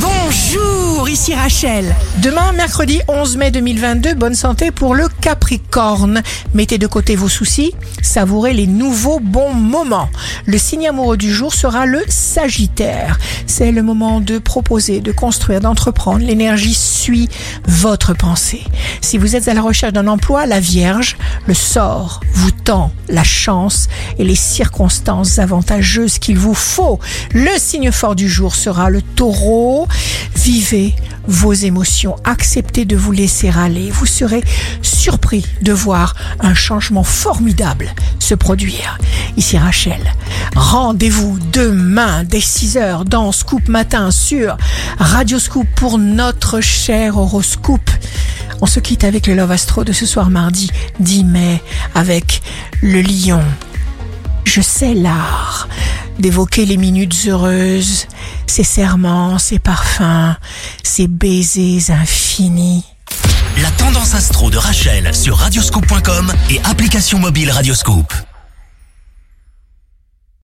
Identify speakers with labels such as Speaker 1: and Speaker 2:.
Speaker 1: Bonjour, ici Rachel.
Speaker 2: Demain, mercredi 11 mai 2022, bonne santé pour le Capricorne. Mettez de côté vos soucis, savourez les nouveaux bons moments. Le signe amoureux du jour sera le Sagittaire. C'est le moment de proposer, de construire, d'entreprendre. L'énergie suit votre pensée. Si vous êtes à la recherche d'un emploi, la Vierge, le sort vous tend la chance et les circonstances avantageuses qu'il vous faut. Le signe fort du jour sera le taureau. Vivez vos émotions, acceptez de vous laisser aller. Vous serez surpris de voir un changement formidable se produire. Ici Rachel, rendez-vous demain dès 6h dans Scoop Matin sur Radio Scoop pour notre cher horoscope. On se quitte avec le Love Astro de ce soir mardi 10 mai avec le lion. Je sais l'art d'évoquer les minutes heureuses, ces serments, ces parfums, ces baisers infinis.
Speaker 3: La tendance astro de Rachel sur radioscope.com et application mobile Radioscope.